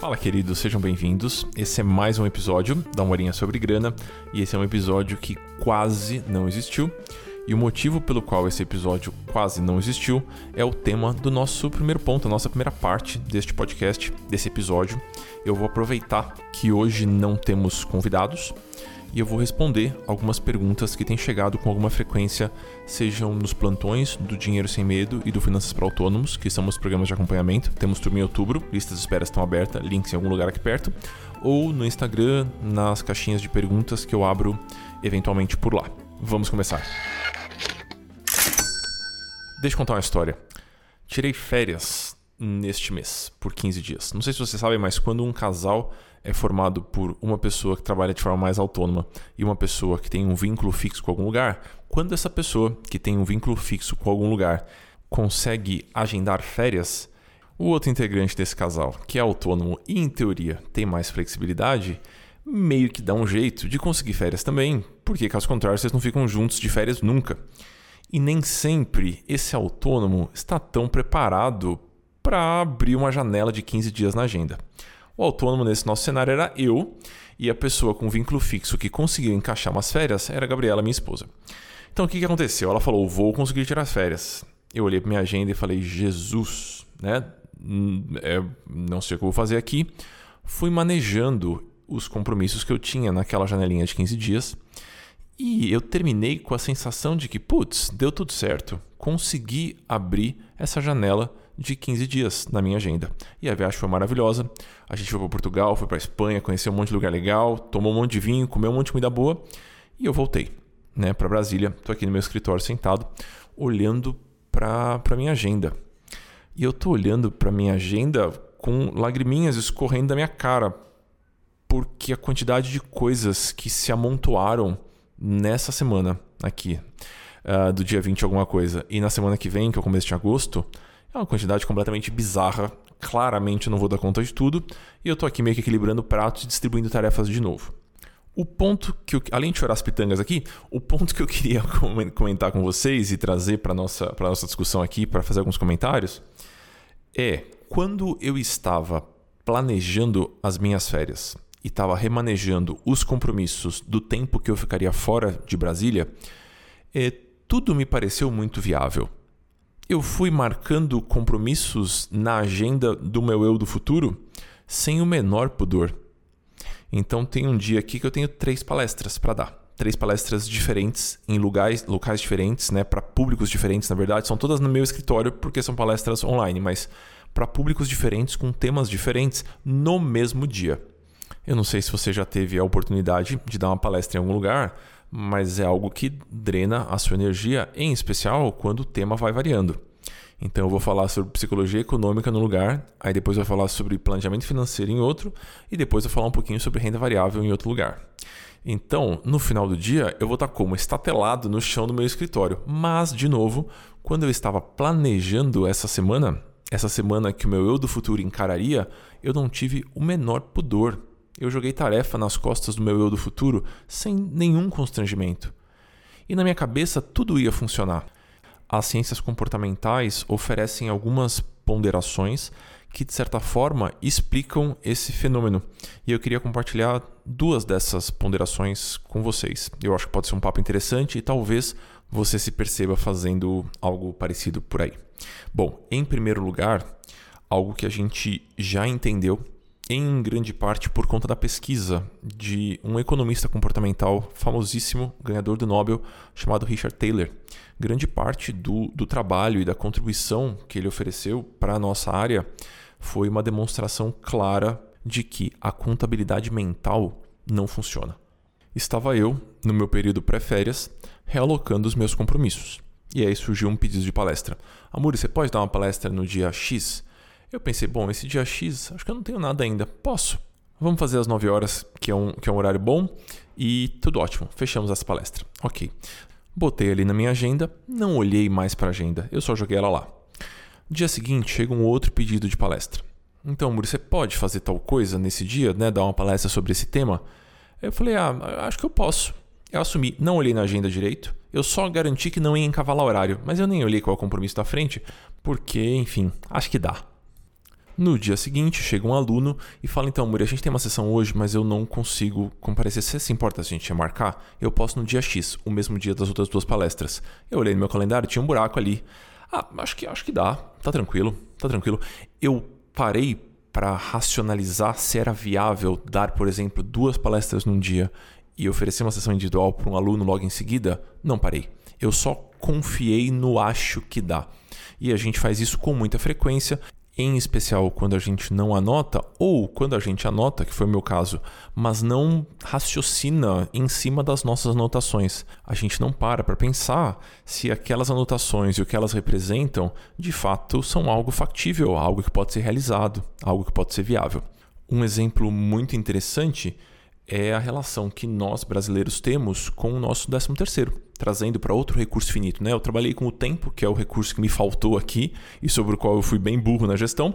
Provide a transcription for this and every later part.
Fala, queridos, sejam bem-vindos. Esse é mais um episódio da Horinha sobre Grana e esse é um episódio que quase não existiu. E o motivo pelo qual esse episódio quase não existiu é o tema do nosso primeiro ponto, a nossa primeira parte deste podcast, desse episódio. Eu vou aproveitar que hoje não temos convidados e eu vou responder algumas perguntas que têm chegado com alguma frequência, sejam nos plantões do Dinheiro Sem Medo e do Finanças para Autônomos, que são os programas de acompanhamento. Temos turma em outubro, listas de espera estão abertas, links em algum lugar aqui perto, ou no Instagram, nas caixinhas de perguntas que eu abro eventualmente por lá. Vamos começar. Deixa eu contar uma história. Tirei férias neste mês, por 15 dias. Não sei se vocês sabem, mas quando um casal é formado por uma pessoa que trabalha de forma mais autônoma e uma pessoa que tem um vínculo fixo com algum lugar, quando essa pessoa que tem um vínculo fixo com algum lugar consegue agendar férias, o outro integrante desse casal, que é autônomo e em teoria tem mais flexibilidade, meio que dá um jeito de conseguir férias também, porque caso contrário vocês não ficam juntos de férias nunca. E nem sempre esse autônomo está tão preparado para abrir uma janela de 15 dias na agenda. O autônomo nesse nosso cenário era eu e a pessoa com vínculo fixo que conseguiu encaixar umas férias era a Gabriela, minha esposa. Então o que, que aconteceu? Ela falou: vou conseguir tirar as férias. Eu olhei para minha agenda e falei: Jesus, né? Hum, é, não sei o que eu vou fazer aqui. Fui manejando os compromissos que eu tinha naquela janelinha de 15 dias. E eu terminei com a sensação de que, putz, deu tudo certo. Consegui abrir essa janela de 15 dias na minha agenda. E a viagem foi maravilhosa. A gente foi para Portugal, foi para Espanha, conheceu um monte de lugar legal, tomou um monte de vinho, comeu um monte de comida boa e eu voltei, né, para Brasília. Estou aqui no meu escritório sentado, olhando para a minha agenda. E eu estou olhando para minha agenda com lagriminhas escorrendo da minha cara, porque a quantidade de coisas que se amontoaram nessa semana aqui, uh, do dia 20 alguma coisa, e na semana que vem, que é o começo de agosto, é uma quantidade completamente bizarra. Claramente eu não vou dar conta de tudo. E eu tô aqui meio que equilibrando pratos e distribuindo tarefas de novo. O ponto que eu, além de chorar as pitangas aqui, o ponto que eu queria comentar com vocês e trazer para nossa para nossa discussão aqui, para fazer alguns comentários, é quando eu estava planejando as minhas férias e estava remanejando os compromissos do tempo que eu ficaria fora de Brasília, é, tudo me pareceu muito viável eu fui marcando compromissos na agenda do meu eu do futuro sem o menor pudor. Então tem um dia aqui que eu tenho três palestras para dar. Três palestras diferentes em lugares, locais diferentes, né, para públicos diferentes, na verdade, são todas no meu escritório porque são palestras online, mas para públicos diferentes com temas diferentes no mesmo dia. Eu não sei se você já teve a oportunidade de dar uma palestra em algum lugar, mas é algo que drena a sua energia, em especial quando o tema vai variando. Então eu vou falar sobre psicologia econômica no lugar, aí depois eu vou falar sobre planejamento financeiro em outro, e depois eu vou falar um pouquinho sobre renda variável em outro lugar. Então, no final do dia, eu vou estar como estatelado no chão do meu escritório. Mas, de novo, quando eu estava planejando essa semana, essa semana que o meu eu do futuro encararia, eu não tive o menor pudor eu joguei tarefa nas costas do meu eu do futuro sem nenhum constrangimento. E na minha cabeça tudo ia funcionar. As ciências comportamentais oferecem algumas ponderações que, de certa forma, explicam esse fenômeno. E eu queria compartilhar duas dessas ponderações com vocês. Eu acho que pode ser um papo interessante e talvez você se perceba fazendo algo parecido por aí. Bom, em primeiro lugar, algo que a gente já entendeu em grande parte por conta da pesquisa de um economista comportamental famosíssimo, ganhador do Nobel, chamado Richard Taylor. Grande parte do, do trabalho e da contribuição que ele ofereceu para a nossa área foi uma demonstração clara de que a contabilidade mental não funciona. Estava eu, no meu período pré-férias, realocando os meus compromissos. E aí surgiu um pedido de palestra. Amor, você pode dar uma palestra no dia X? Eu pensei, bom, esse dia X, acho que eu não tenho nada ainda. Posso. Vamos fazer às 9 horas, que é um, que é um horário bom, e tudo ótimo. Fechamos essa palestra. Ok. Botei ali na minha agenda, não olhei mais para a agenda, eu só joguei ela lá. Dia seguinte, chega um outro pedido de palestra. Então, Muri, você pode fazer tal coisa nesse dia, né? Dar uma palestra sobre esse tema? Eu falei, ah, acho que eu posso. Eu assumi, não olhei na agenda direito, eu só garanti que não ia encavalar horário, mas eu nem olhei qual é o compromisso da frente, porque, enfim, acho que dá. No dia seguinte, chega um aluno e fala: Então, Muri, a gente tem uma sessão hoje, mas eu não consigo comparecer. Você se importa se a gente marcar? Eu posso no dia X, o mesmo dia das outras duas palestras. Eu olhei no meu calendário, tinha um buraco ali. Ah, acho que, acho que dá, tá tranquilo, tá tranquilo. Eu parei para racionalizar se era viável dar, por exemplo, duas palestras num dia e oferecer uma sessão individual para um aluno logo em seguida. Não parei. Eu só confiei no acho que dá. E a gente faz isso com muita frequência em especial quando a gente não anota, ou quando a gente anota, que foi o meu caso, mas não raciocina em cima das nossas anotações. A gente não para para pensar se aquelas anotações e o que elas representam de fato são algo factível, algo que pode ser realizado, algo que pode ser viável. Um exemplo muito interessante é a relação que nós brasileiros temos com o nosso 13 terceiro, trazendo para outro recurso finito. Né? Eu trabalhei com o tempo, que é o recurso que me faltou aqui e sobre o qual eu fui bem burro na gestão.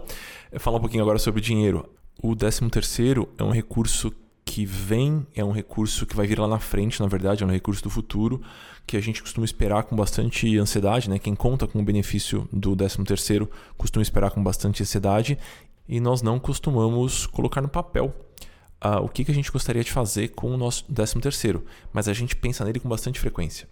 Eu falar um pouquinho agora sobre dinheiro. O 13 terceiro é um recurso que vem, é um recurso que vai vir lá na frente, na verdade, é um recurso do futuro, que a gente costuma esperar com bastante ansiedade, né? Quem conta com o benefício do 13 terceiro costuma esperar com bastante ansiedade e nós não costumamos colocar no papel uh, o que, que a gente gostaria de fazer com o nosso 13 terceiro, mas a gente pensa nele com bastante frequência.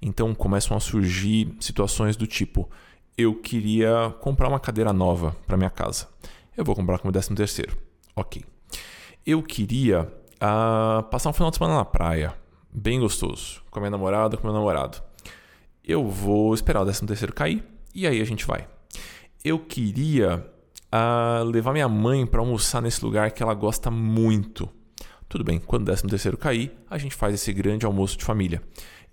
Então começam a surgir situações do tipo: eu queria comprar uma cadeira nova para minha casa. Eu vou comprar como 13 terceiro. Ok. Eu queria uh, passar um final de semana na praia, bem gostoso, com a minha namorada, com meu namorado. Eu vou esperar o 13 terceiro cair e aí a gente vai. Eu queria a levar minha mãe para almoçar nesse lugar que ela gosta muito. Tudo bem, quando o 13 terceiro cair, a gente faz esse grande almoço de família.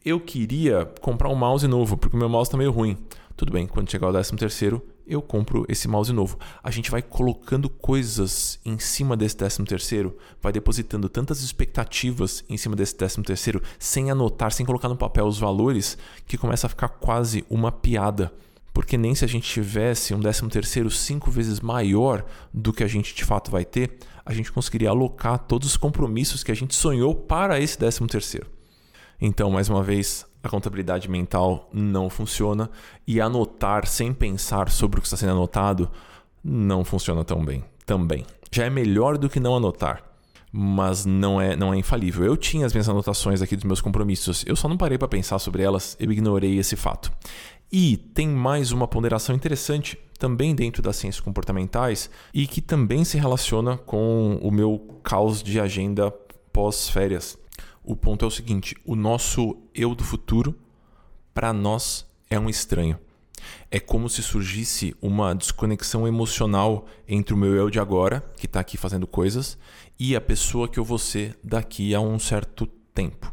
Eu queria comprar um mouse novo, porque o meu mouse está meio ruim. Tudo bem, quando chegar o 13 terceiro, eu compro esse mouse novo. A gente vai colocando coisas em cima desse 13 terceiro, vai depositando tantas expectativas em cima desse 13 terceiro, sem anotar, sem colocar no papel os valores, que começa a ficar quase uma piada porque nem se a gente tivesse um 13 terceiro cinco vezes maior do que a gente de fato vai ter, a gente conseguiria alocar todos os compromissos que a gente sonhou para esse 13 terceiro. Então, mais uma vez, a contabilidade mental não funciona e anotar sem pensar sobre o que está sendo anotado não funciona tão bem também. Já é melhor do que não anotar, mas não é, não é infalível. Eu tinha as minhas anotações aqui dos meus compromissos, eu só não parei para pensar sobre elas, eu ignorei esse fato. E tem mais uma ponderação interessante também dentro das ciências comportamentais e que também se relaciona com o meu caos de agenda pós-férias. O ponto é o seguinte: o nosso eu do futuro, para nós, é um estranho. É como se surgisse uma desconexão emocional entre o meu eu de agora, que está aqui fazendo coisas, e a pessoa que eu vou ser daqui a um certo tempo.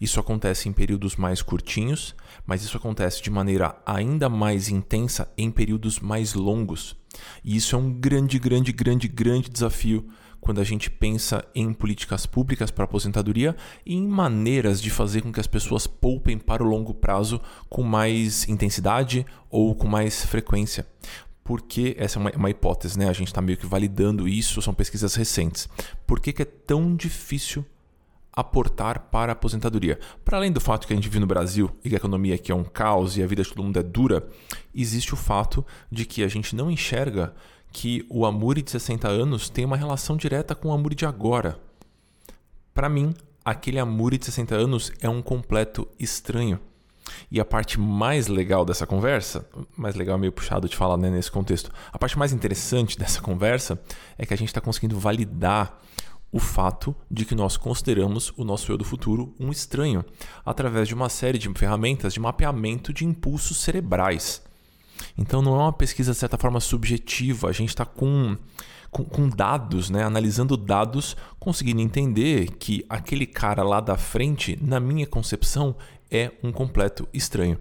Isso acontece em períodos mais curtinhos, mas isso acontece de maneira ainda mais intensa em períodos mais longos. E isso é um grande, grande, grande, grande desafio quando a gente pensa em políticas públicas para aposentadoria e em maneiras de fazer com que as pessoas poupem para o longo prazo com mais intensidade ou com mais frequência. Porque essa é uma, uma hipótese, né? A gente está meio que validando isso, são pesquisas recentes. Por que, que é tão difícil aportar para a aposentadoria. Para além do fato que a gente vive no Brasil e que a economia aqui é um caos e a vida de todo mundo é dura, existe o fato de que a gente não enxerga que o Amuri de 60 anos tem uma relação direta com o Amuri de agora. Para mim, aquele Amuri de 60 anos é um completo estranho. E a parte mais legal dessa conversa, mais legal é meio puxado de falar né, nesse contexto, a parte mais interessante dessa conversa é que a gente está conseguindo validar o fato de que nós consideramos o nosso eu do futuro um estranho, através de uma série de ferramentas de mapeamento de impulsos cerebrais. Então não é uma pesquisa de certa forma subjetiva, a gente está com, com, com, dados, né? analisando dados, conseguindo entender que aquele cara lá da frente, na minha concepção, é um completo estranho.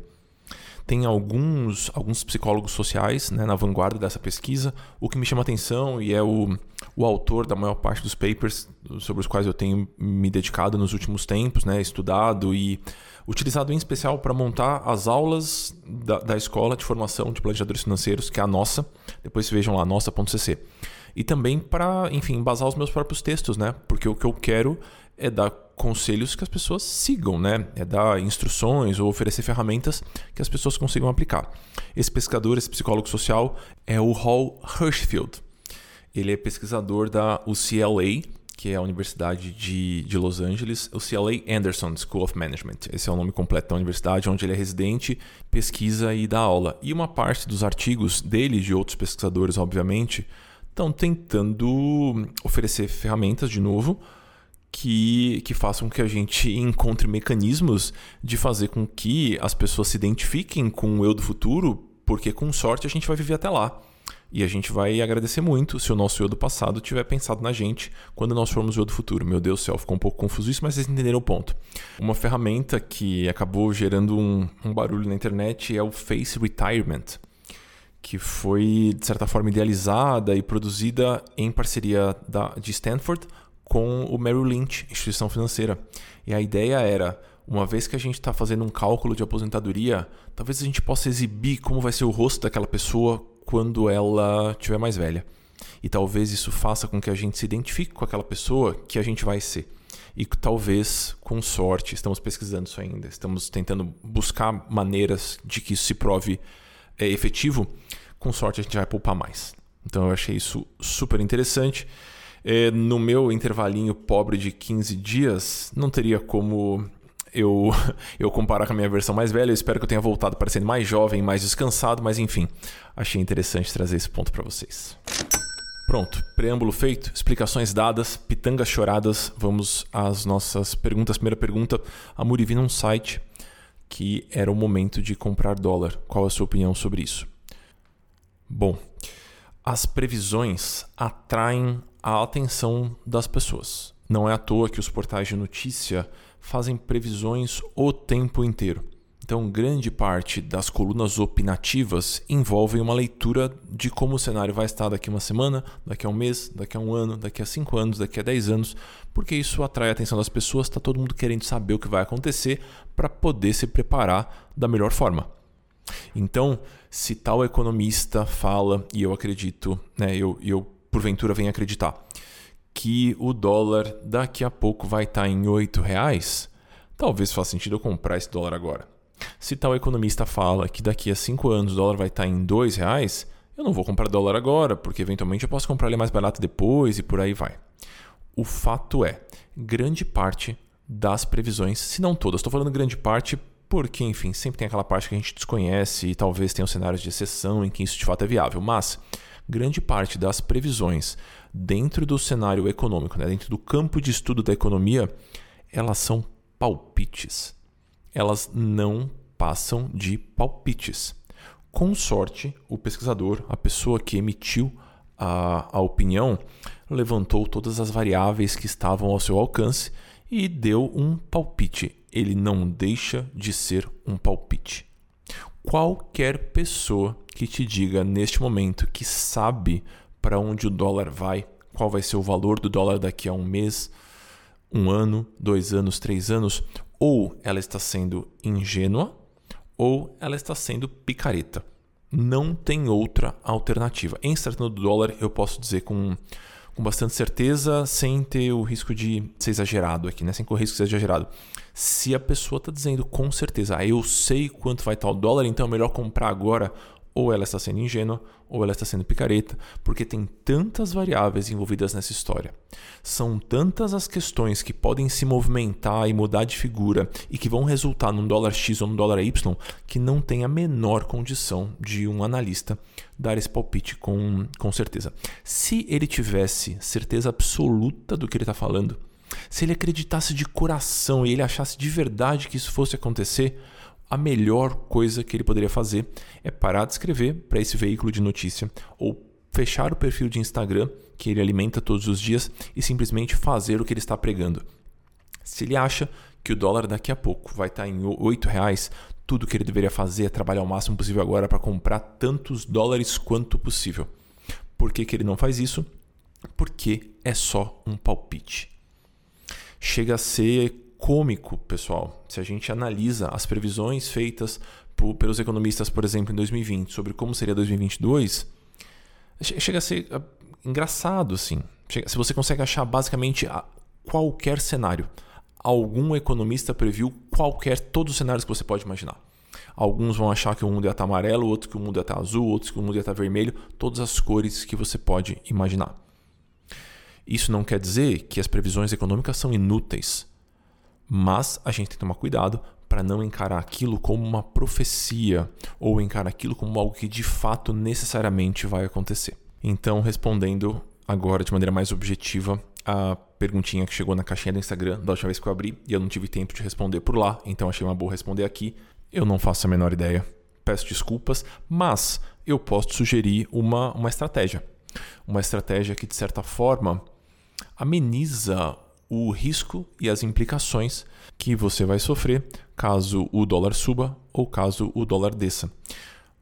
Tem alguns, alguns psicólogos sociais né, na vanguarda dessa pesquisa. O que me chama atenção e é o, o autor da maior parte dos papers sobre os quais eu tenho me dedicado nos últimos tempos, né, estudado e utilizado em especial para montar as aulas da, da escola de formação de planejadores financeiros, que é a nossa. Depois vejam lá, nossa.cc. E também para, enfim, embasar os meus próprios textos, né? Porque o que eu quero é dar conselhos que as pessoas sigam, né? É dar instruções ou oferecer ferramentas que as pessoas consigam aplicar. Esse pesquisador, esse psicólogo social, é o Hall Hirschfield. Ele é pesquisador da UCLA, que é a Universidade de, de Los Angeles, UCLA Anderson School of Management. Esse é o nome completo da universidade, onde ele é residente, pesquisa e dá aula. E uma parte dos artigos dele de outros pesquisadores, obviamente, estão tentando oferecer ferramentas, de novo, que, que façam que a gente encontre mecanismos de fazer com que as pessoas se identifiquem com o eu do futuro, porque com sorte a gente vai viver até lá. E a gente vai agradecer muito se o nosso eu do passado tiver pensado na gente quando nós formos o eu do futuro. Meu Deus do céu, ficou um pouco confuso isso, mas vocês entenderam o ponto. Uma ferramenta que acabou gerando um, um barulho na internet é o Face Retirement, que foi, de certa forma, idealizada e produzida em parceria da, de Stanford com o Merrill Lynch, instituição financeira. E a ideia era uma vez que a gente está fazendo um cálculo de aposentadoria, talvez a gente possa exibir como vai ser o rosto daquela pessoa quando ela tiver mais velha. E talvez isso faça com que a gente se identifique com aquela pessoa que a gente vai ser. E talvez, com sorte, estamos pesquisando isso ainda, estamos tentando buscar maneiras de que isso se prove é, efetivo. Com sorte, a gente vai poupar mais. Então, eu achei isso super interessante. É, no meu intervalinho pobre de 15 dias, não teria como eu, eu comparar com a minha versão mais velha. Eu espero que eu tenha voltado parecendo mais jovem, mais descansado, mas enfim, achei interessante trazer esse ponto para vocês. Pronto, preâmbulo feito, explicações dadas, pitangas choradas. Vamos às nossas perguntas. Primeira pergunta: a Muri vi num site que era o momento de comprar dólar. Qual a sua opinião sobre isso? Bom, as previsões atraem a atenção das pessoas. Não é à toa que os portais de notícia fazem previsões o tempo inteiro. Então, grande parte das colunas opinativas envolvem uma leitura de como o cenário vai estar daqui a uma semana, daqui a um mês, daqui a um ano, daqui a cinco anos, daqui a dez anos, porque isso atrai a atenção das pessoas, está todo mundo querendo saber o que vai acontecer para poder se preparar da melhor forma. Então, se tal economista fala, e eu acredito, né, eu, eu porventura venho acreditar, que o dólar daqui a pouco vai estar tá em R$ reais, talvez faça sentido eu comprar esse dólar agora. Se tal economista fala que daqui a 5 anos o dólar vai estar tá em R$ reais, eu não vou comprar dólar agora, porque eventualmente eu posso comprar ele mais barato depois e por aí vai. O fato é, grande parte das previsões, se não todas, estou falando grande parte porque, enfim, sempre tem aquela parte que a gente desconhece e talvez tenha cenários de exceção em que isso de fato é viável, mas grande parte das previsões dentro do cenário econômico, né, dentro do campo de estudo da economia, elas são palpites. Elas não passam de palpites. Com sorte, o pesquisador, a pessoa que emitiu a, a opinião, levantou todas as variáveis que estavam ao seu alcance e deu um palpite. Ele não deixa de ser um palpite. Qualquer pessoa que te diga neste momento que sabe para onde o dólar vai, qual vai ser o valor do dólar daqui a um mês, um ano, dois anos, três anos, ou ela está sendo ingênua ou ela está sendo picareta. Não tem outra alternativa. Em tratando do dólar, eu posso dizer com, com bastante certeza, sem ter o risco de ser exagerado aqui, né? sem correr o risco ser exagerado. Se a pessoa está dizendo com certeza, ah, eu sei quanto vai estar o dólar, então é melhor comprar agora ou ela está sendo ingênua ou ela está sendo picareta, porque tem tantas variáveis envolvidas nessa história. São tantas as questões que podem se movimentar e mudar de figura e que vão resultar num dólar X ou num dólar Y que não tem a menor condição de um analista dar esse palpite com, com certeza. Se ele tivesse certeza absoluta do que ele está falando, se ele acreditasse de coração e ele achasse de verdade que isso fosse acontecer, a melhor coisa que ele poderia fazer é parar de escrever para esse veículo de notícia ou fechar o perfil de Instagram que ele alimenta todos os dias e simplesmente fazer o que ele está pregando. Se ele acha que o dólar daqui a pouco vai estar em R$ reais, tudo que ele deveria fazer é trabalhar o máximo possível agora para comprar tantos dólares quanto possível. Por que, que ele não faz isso? Porque é só um palpite. Chega a ser cômico, pessoal, se a gente analisa as previsões feitas por, pelos economistas, por exemplo, em 2020, sobre como seria 2022, chega a ser uh, engraçado, assim. Chega, se você consegue achar basicamente qualquer cenário, algum economista previu qualquer todos os cenários que você pode imaginar. Alguns vão achar que o mundo ia estar amarelo, outros que o mundo ia estar azul, outros que o mundo ia estar vermelho, todas as cores que você pode imaginar. Isso não quer dizer que as previsões econômicas são inúteis, mas a gente tem que tomar cuidado para não encarar aquilo como uma profecia ou encarar aquilo como algo que de fato necessariamente vai acontecer. Então, respondendo agora de maneira mais objetiva a perguntinha que chegou na caixinha do Instagram da última vez que eu abri e eu não tive tempo de responder por lá, então achei uma boa responder aqui. Eu não faço a menor ideia, peço desculpas, mas eu posso sugerir uma, uma estratégia. Uma estratégia que, de certa forma, ameniza o risco e as implicações que você vai sofrer caso o dólar suba ou caso o dólar desça.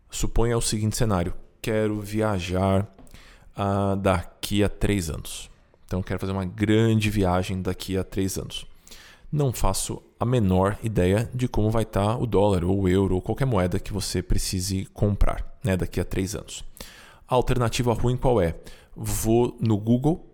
Suponha o seguinte cenário: quero viajar uh, daqui a três anos. Então, quero fazer uma grande viagem daqui a três anos. Não faço a menor ideia de como vai estar tá o dólar ou o euro ou qualquer moeda que você precise comprar né, daqui a três anos. A alternativa ruim qual é? Vou no Google,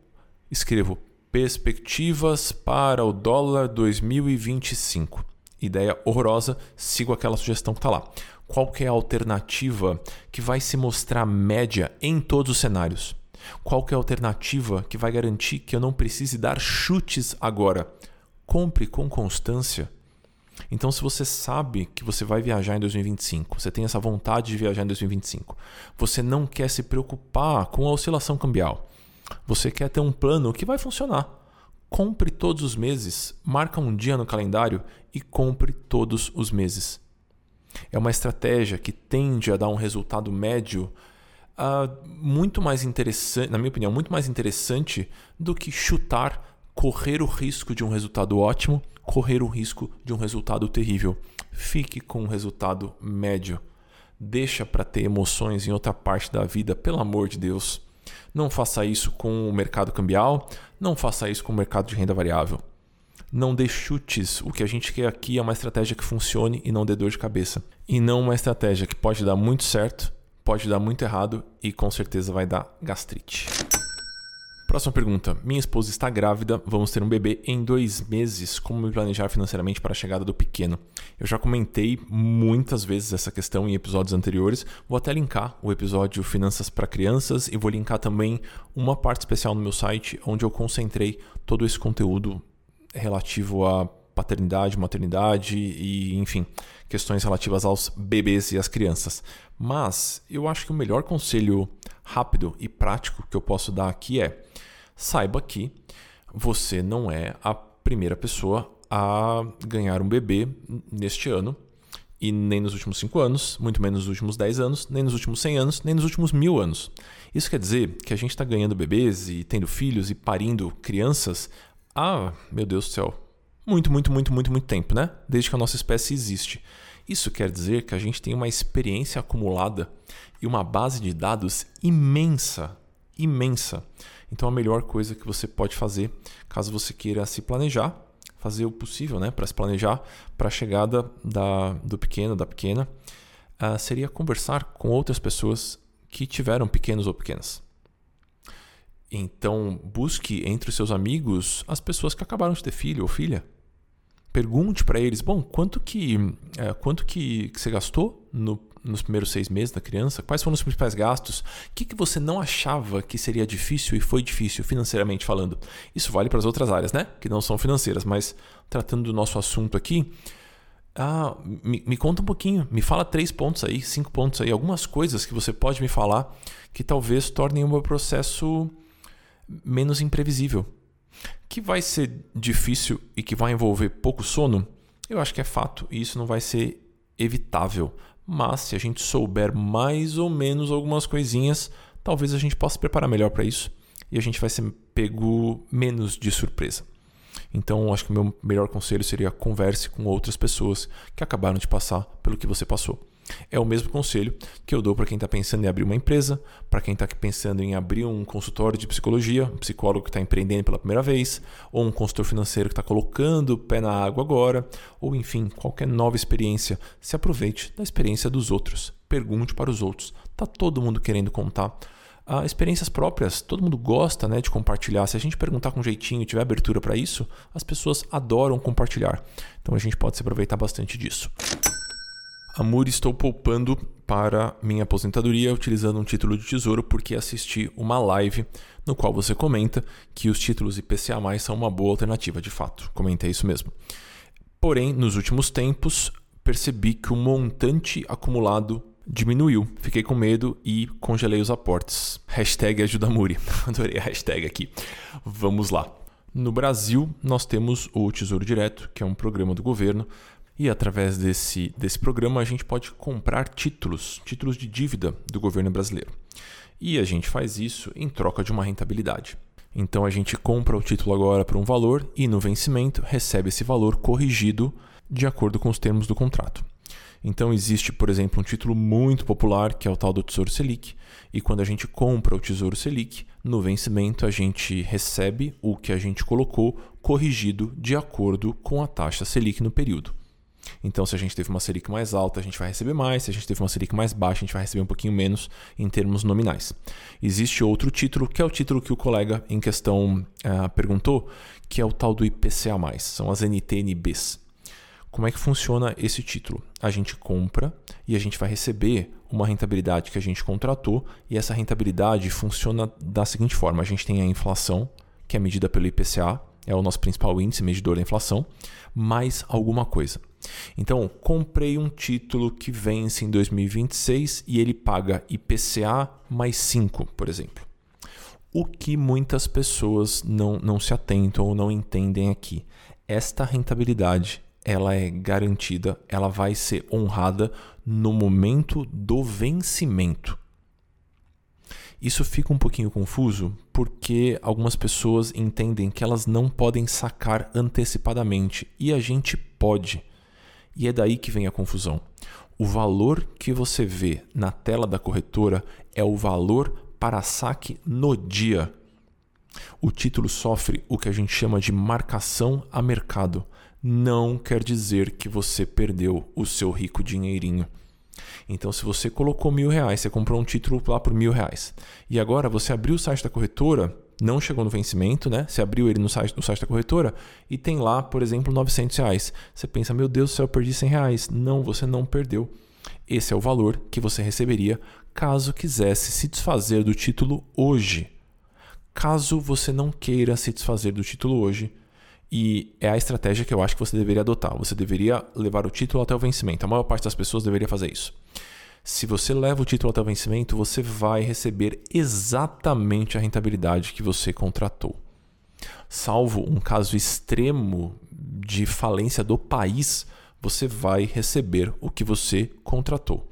escrevo perspectivas para o dólar 2025. Ideia horrorosa, sigo aquela sugestão que está lá. Qual é a alternativa que vai se mostrar média em todos os cenários? Qual é a alternativa que vai garantir que eu não precise dar chutes agora? Compre com constância. Então, se você sabe que você vai viajar em 2025, você tem essa vontade de viajar em 2025, você não quer se preocupar com a oscilação cambial, você quer ter um plano que vai funcionar. Compre todos os meses, marca um dia no calendário e compre todos os meses. É uma estratégia que tende a dar um resultado médio uh, muito mais interessante, na minha opinião, muito mais interessante do que chutar, correr o risco de um resultado ótimo, correr o risco de um resultado terrível. Fique com um resultado médio. Deixa para ter emoções em outra parte da vida, pelo amor de Deus. Não faça isso com o mercado cambial, não faça isso com o mercado de renda variável. Não dê chutes. O que a gente quer aqui é uma estratégia que funcione e não dê dor de cabeça. E não uma estratégia que pode dar muito certo, pode dar muito errado e com certeza vai dar gastrite. Próxima pergunta. Minha esposa está grávida, vamos ter um bebê em dois meses. Como me planejar financeiramente para a chegada do pequeno? Eu já comentei muitas vezes essa questão em episódios anteriores. Vou até linkar o episódio Finanças para Crianças e vou linkar também uma parte especial no meu site onde eu concentrei todo esse conteúdo relativo a paternidade, maternidade e, enfim, questões relativas aos bebês e às crianças. Mas eu acho que o melhor conselho rápido e prático que eu posso dar aqui é: saiba que você não é a primeira pessoa a ganhar um bebê neste ano. E nem nos últimos 5 anos, muito menos nos últimos 10 anos, nem nos últimos 100 anos, nem nos últimos mil anos. Isso quer dizer que a gente está ganhando bebês e tendo filhos e parindo crianças há, meu Deus do céu, muito, muito, muito, muito, muito tempo, né? Desde que a nossa espécie existe. Isso quer dizer que a gente tem uma experiência acumulada e uma base de dados imensa, imensa. Então a melhor coisa que você pode fazer, caso você queira se planejar, fazer o possível, né, para se planejar para a chegada da, do pequeno, da pequena, uh, seria conversar com outras pessoas que tiveram pequenos ou pequenas. Então, busque entre os seus amigos as pessoas que acabaram de ter filho ou filha. Pergunte para eles, bom, quanto que, é, quanto que, que, você gastou no, nos primeiros seis meses da criança? Quais foram os principais gastos? O que, que você não achava que seria difícil e foi difícil financeiramente falando? Isso vale para as outras áreas, né? Que não são financeiras, mas tratando do nosso assunto aqui, ah, me, me conta um pouquinho, me fala três pontos aí, cinco pontos aí, algumas coisas que você pode me falar que talvez tornem o meu processo menos imprevisível. Que vai ser difícil e que vai envolver pouco sono, eu acho que é fato e isso não vai ser evitável. Mas se a gente souber mais ou menos algumas coisinhas, talvez a gente possa se preparar melhor para isso e a gente vai ser pego menos de surpresa. Então, acho que o meu melhor conselho seria converse com outras pessoas que acabaram de passar pelo que você passou. É o mesmo conselho que eu dou para quem está pensando em abrir uma empresa, para quem está pensando em abrir um consultório de psicologia, um psicólogo que está empreendendo pela primeira vez, ou um consultor financeiro que está colocando o pé na água agora, ou enfim, qualquer nova experiência. Se aproveite da experiência dos outros, pergunte para os outros. Está todo mundo querendo contar ah, experiências próprias. Todo mundo gosta né, de compartilhar. Se a gente perguntar com jeitinho e tiver abertura para isso, as pessoas adoram compartilhar. Então a gente pode se aproveitar bastante disso. Amor, estou poupando para minha aposentadoria utilizando um título de tesouro porque assisti uma live no qual você comenta que os títulos IPCA+, são uma boa alternativa, de fato. Comentei isso mesmo. Porém, nos últimos tempos, percebi que o montante acumulado diminuiu. Fiquei com medo e congelei os aportes. Hashtag ajuda Muri. Adorei a hashtag aqui. Vamos lá. No Brasil, nós temos o Tesouro Direto, que é um programa do governo e através desse, desse programa a gente pode comprar títulos, títulos de dívida do governo brasileiro. E a gente faz isso em troca de uma rentabilidade. Então a gente compra o título agora por um valor e no vencimento recebe esse valor corrigido de acordo com os termos do contrato. Então existe, por exemplo, um título muito popular que é o tal do Tesouro Selic, e quando a gente compra o Tesouro Selic, no vencimento a gente recebe o que a gente colocou corrigido de acordo com a taxa Selic no período. Então, se a gente teve uma Selic mais alta, a gente vai receber mais. Se a gente teve uma Selic mais baixa, a gente vai receber um pouquinho menos em termos nominais. Existe outro título, que é o título que o colega em questão uh, perguntou, que é o tal do IPCA+. São as NTNBs. Como é que funciona esse título? A gente compra e a gente vai receber uma rentabilidade que a gente contratou, e essa rentabilidade funciona da seguinte forma: a gente tem a inflação, que é medida pelo IPCA, é o nosso principal índice medidor da inflação, mais alguma coisa. Então, comprei um título que vence em 2026 e ele paga IPCA mais 5, por exemplo. O que muitas pessoas não, não se atentam ou não entendem aqui. Esta rentabilidade ela é garantida, ela vai ser honrada no momento do vencimento. Isso fica um pouquinho confuso porque algumas pessoas entendem que elas não podem sacar antecipadamente e a gente pode. E é daí que vem a confusão. O valor que você vê na tela da corretora é o valor para saque no dia. O título sofre o que a gente chama de marcação a mercado. Não quer dizer que você perdeu o seu rico dinheirinho. Então, se você colocou mil reais, você comprou um título lá por mil reais, e agora você abriu o site da corretora, não chegou no vencimento, né? Você abriu ele no site, no site da corretora e tem lá, por exemplo, 900 reais. Você pensa, meu Deus do céu, eu perdi 100 reais. Não, você não perdeu. Esse é o valor que você receberia caso quisesse se desfazer do título hoje. Caso você não queira se desfazer do título hoje, e é a estratégia que eu acho que você deveria adotar. Você deveria levar o título até o vencimento. A maior parte das pessoas deveria fazer isso. Se você leva o título até o vencimento, você vai receber exatamente a rentabilidade que você contratou. Salvo um caso extremo de falência do país, você vai receber o que você contratou.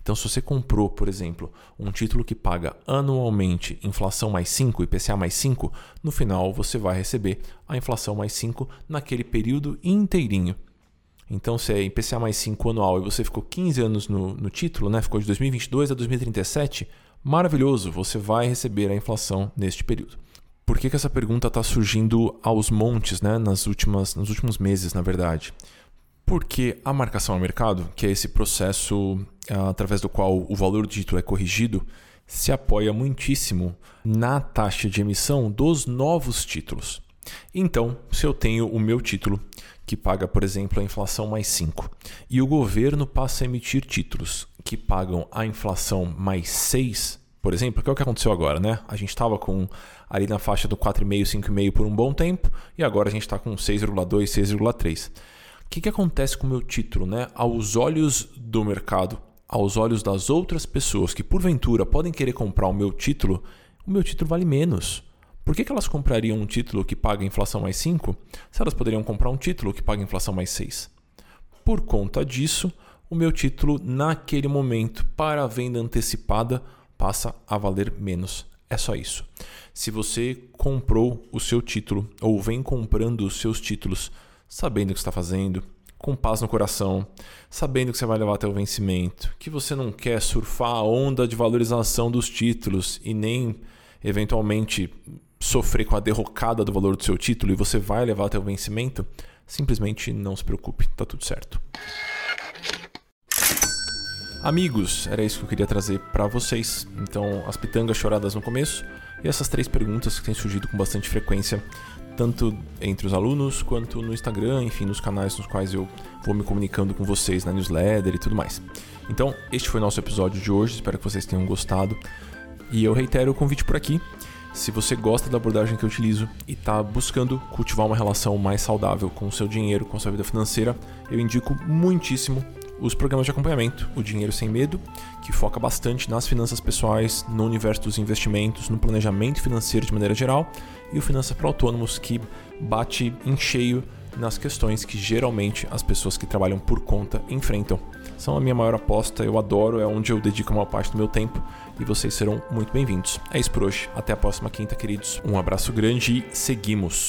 Então, se você comprou, por exemplo, um título que paga anualmente inflação mais 5, IPCA mais 5, no final você vai receber a inflação mais 5 naquele período inteirinho. Então, se é IPCA mais 5 anual e você ficou 15 anos no, no título, né? ficou de 2022 a 2037, maravilhoso, você vai receber a inflação neste período. Por que, que essa pergunta está surgindo aos montes né? nas últimas, nos últimos meses, na verdade? Porque a marcação a mercado, que é esse processo ah, através do qual o valor do título é corrigido, se apoia muitíssimo na taxa de emissão dos novos títulos. Então, se eu tenho o meu título, que paga, por exemplo, a inflação mais 5, e o governo passa a emitir títulos que pagam a inflação mais 6, por exemplo, que é o que aconteceu agora, né? A gente estava com ali na faixa do 4,5, 5,5 por um bom tempo, e agora a gente está com 6,2, 6,3. O que, que acontece com o meu título, né? Aos olhos do mercado, aos olhos das outras pessoas que porventura podem querer comprar o meu título, o meu título vale menos. Por que, que elas comprariam um título que paga inflação mais 5 se elas poderiam comprar um título que paga inflação mais 6? Por conta disso, o meu título, naquele momento, para a venda antecipada, passa a valer menos. É só isso. Se você comprou o seu título ou vem comprando os seus títulos sabendo o que está fazendo, com paz no coração, sabendo que você vai levar até o vencimento, que você não quer surfar a onda de valorização dos títulos e nem eventualmente sofrer com a derrocada do valor do seu título e você vai levar até o vencimento, simplesmente não se preocupe, está tudo certo. Amigos, era isso que eu queria trazer para vocês. Então, as pitangas choradas no começo e essas três perguntas que têm surgido com bastante frequência, tanto entre os alunos quanto no Instagram, enfim, nos canais nos quais eu vou me comunicando com vocês na newsletter e tudo mais. Então, este foi o nosso episódio de hoje, espero que vocês tenham gostado. E eu reitero o convite por aqui. Se você gosta da abordagem que eu utilizo e está buscando cultivar uma relação mais saudável com o seu dinheiro, com a sua vida financeira, eu indico muitíssimo os programas de acompanhamento, o Dinheiro Sem Medo, que foca bastante nas finanças pessoais, no universo dos investimentos, no planejamento financeiro de maneira geral, e o Finanças para Autônomos, que bate em cheio nas questões que geralmente as pessoas que trabalham por conta enfrentam. São a minha maior aposta, eu adoro, é onde eu dedico a maior parte do meu tempo e vocês serão muito bem-vindos. É isso por hoje, até a próxima quinta, queridos. Um abraço grande e seguimos!